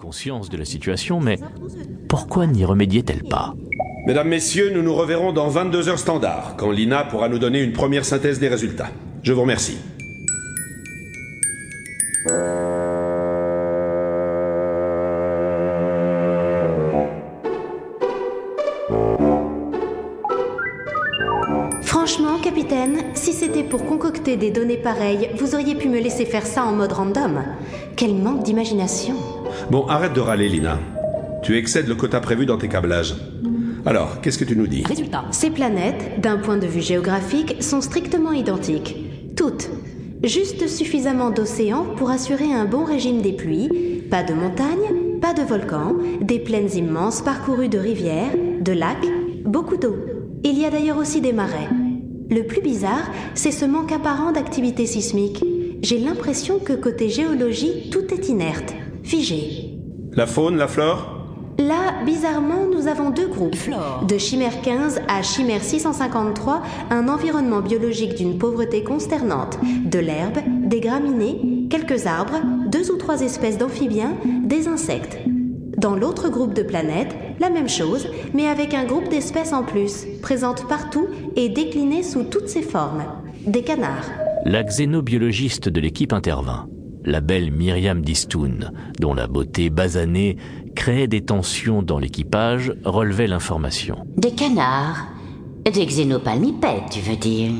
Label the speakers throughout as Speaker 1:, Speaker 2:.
Speaker 1: conscience de la situation, mais pourquoi n'y remédiait-elle pas
Speaker 2: Mesdames, Messieurs, nous nous reverrons dans 22 heures standard, quand Lina pourra nous donner une première synthèse des résultats. Je vous remercie.
Speaker 3: Franchement, capitaine, si c'était pour concocter des données pareilles, vous auriez pu me laisser faire ça en mode random. Quel manque d'imagination.
Speaker 2: Bon, arrête de râler, Lina. Tu excèdes le quota prévu dans tes câblages. Alors, qu'est-ce que tu nous dis?
Speaker 3: Résultat. Ces planètes, d'un point de vue géographique, sont strictement identiques. Toutes. Juste suffisamment d'océans pour assurer un bon régime des pluies, pas de montagnes, pas de volcans, des plaines immenses parcourues de rivières, de lacs, beaucoup d'eau. Il y a d'ailleurs aussi des marais. Le plus bizarre, c'est ce manque apparent d'activité sismique. J'ai l'impression que côté géologie, tout est inerte, figé.
Speaker 2: La faune, la flore?
Speaker 3: Là, bizarrement, nous avons deux groupes. De chimère 15 à chimère 653, un environnement biologique d'une pauvreté consternante. De l'herbe, des graminées, quelques arbres, deux ou trois espèces d'amphibiens, des insectes. Dans l'autre groupe de planètes, la même chose, mais avec un groupe d'espèces en plus, présentes partout et déclinées sous toutes ses formes. Des canards.
Speaker 1: La xénobiologiste de l'équipe intervint, la belle Myriam Distoun, dont la beauté basanée créait des tensions dans l'équipage, relevait l'information.
Speaker 4: Des canards Des xénopalmipèdes, tu veux dire?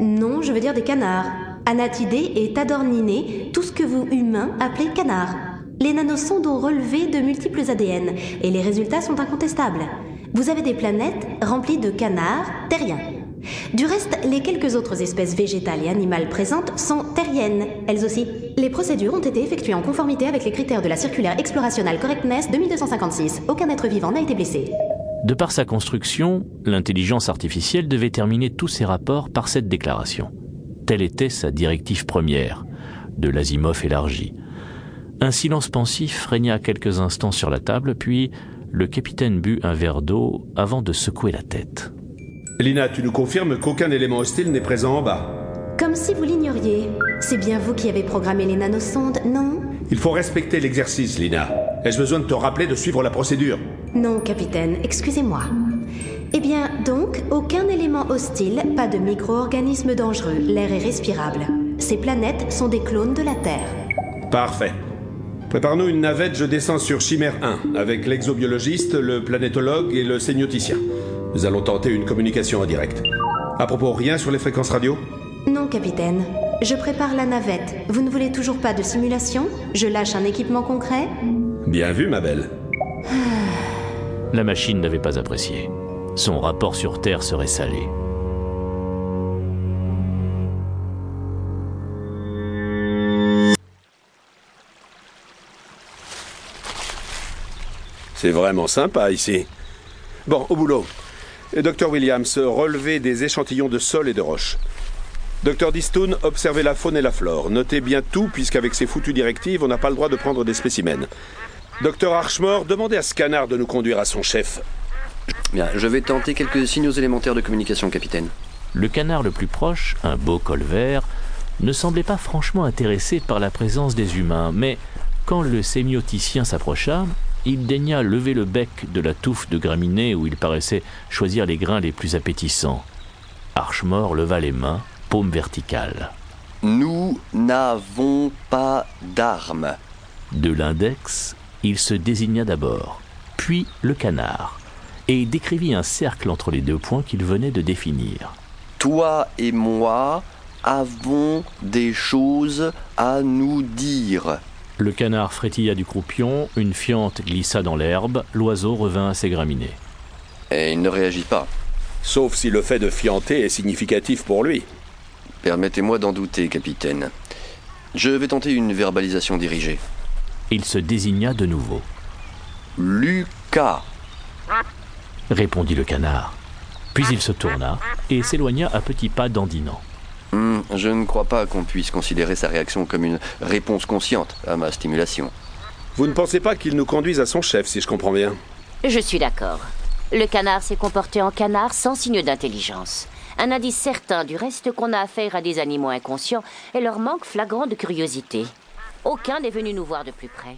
Speaker 3: Non, je veux dire des canards. Anatidés et tadorninés, tout ce que vous, humains, appelez canards. Les nanosondes ont relevé de multiples ADN, et les résultats sont incontestables. Vous avez des planètes remplies de canards terriens. Du reste, les quelques autres espèces végétales et animales présentes sont terriennes, elles aussi. Les procédures ont été effectuées en conformité avec les critères de la circulaire Explorational Correctness 2256. Aucun être vivant n'a été blessé.
Speaker 1: De par sa construction, l'intelligence artificielle devait terminer tous ses rapports par cette déclaration. Telle était sa directive première, de l'Asimov élargi. Un silence pensif régna quelques instants sur la table, puis le capitaine but un verre d'eau avant de secouer la tête.
Speaker 2: Lina, tu nous confirmes qu'aucun élément hostile n'est présent en bas
Speaker 3: Comme si vous l'ignoriez. C'est bien vous qui avez programmé les nanosondes, non?
Speaker 2: Il faut respecter l'exercice, Lina. Ai-je besoin de te rappeler de suivre la procédure?
Speaker 3: Non, capitaine, excusez-moi. Eh bien, donc, aucun élément hostile, pas de micro-organismes dangereux, l'air est respirable. Ces planètes sont des clones de la Terre.
Speaker 2: Parfait. Prépare-nous une navette, je descends sur Chimère 1, avec l'exobiologiste, le planétologue et le sémioticien. Nous allons tenter une communication en direct. À propos, rien sur les fréquences radio?
Speaker 3: Non, capitaine. Je prépare la navette. Vous ne voulez toujours pas de simulation? Je lâche un équipement concret?
Speaker 2: Bien vu, ma belle.
Speaker 1: La machine n'avait pas apprécié. Son rapport sur Terre serait salé.
Speaker 2: C'est vraiment sympa ici. Bon, au boulot. Docteur Williams, relevez des échantillons de sol et de roches. Docteur Distoun, observez la faune et la flore. Notez bien tout, puisqu'avec ces foutues directives, on n'a pas le droit de prendre des spécimens. Docteur Archmore, demandez à ce canard de nous conduire à son chef.
Speaker 5: Bien, je vais tenter quelques signaux élémentaires de communication, capitaine.
Speaker 1: Le canard le plus proche, un beau col vert, ne semblait pas franchement intéressé par la présence des humains, mais quand le sémioticien s'approcha, il daigna lever le bec de la touffe de graminées où il paraissait choisir les grains les plus appétissants. Archmore leva les mains, paume verticale.
Speaker 5: Nous n'avons pas d'armes.
Speaker 1: De l'index, il se désigna d'abord, puis le canard, et décrivit un cercle entre les deux points qu'il venait de définir.
Speaker 5: Toi et moi avons des choses à nous dire.
Speaker 1: Le canard frétilla du croupion, une fiente glissa dans l'herbe, l'oiseau revint à ses graminées.
Speaker 5: Et il ne réagit pas.
Speaker 2: Sauf si le fait de fienter est significatif pour lui.
Speaker 5: Permettez-moi d'en douter, capitaine. Je vais tenter une verbalisation dirigée.
Speaker 1: Il se désigna de nouveau.
Speaker 5: Lucas.
Speaker 1: Répondit le canard. Puis il se tourna et s'éloigna à petits pas dandinant.
Speaker 5: Hmm, je ne crois pas qu'on puisse considérer sa réaction comme une réponse consciente à ma stimulation.
Speaker 2: Vous ne pensez pas qu'il nous conduise à son chef, si je comprends bien
Speaker 4: Je suis d'accord. Le canard s'est comporté en canard sans signe d'intelligence. Un indice certain du reste qu'on a affaire à des animaux inconscients et leur manque flagrant de curiosité. Aucun n'est venu nous voir de plus près.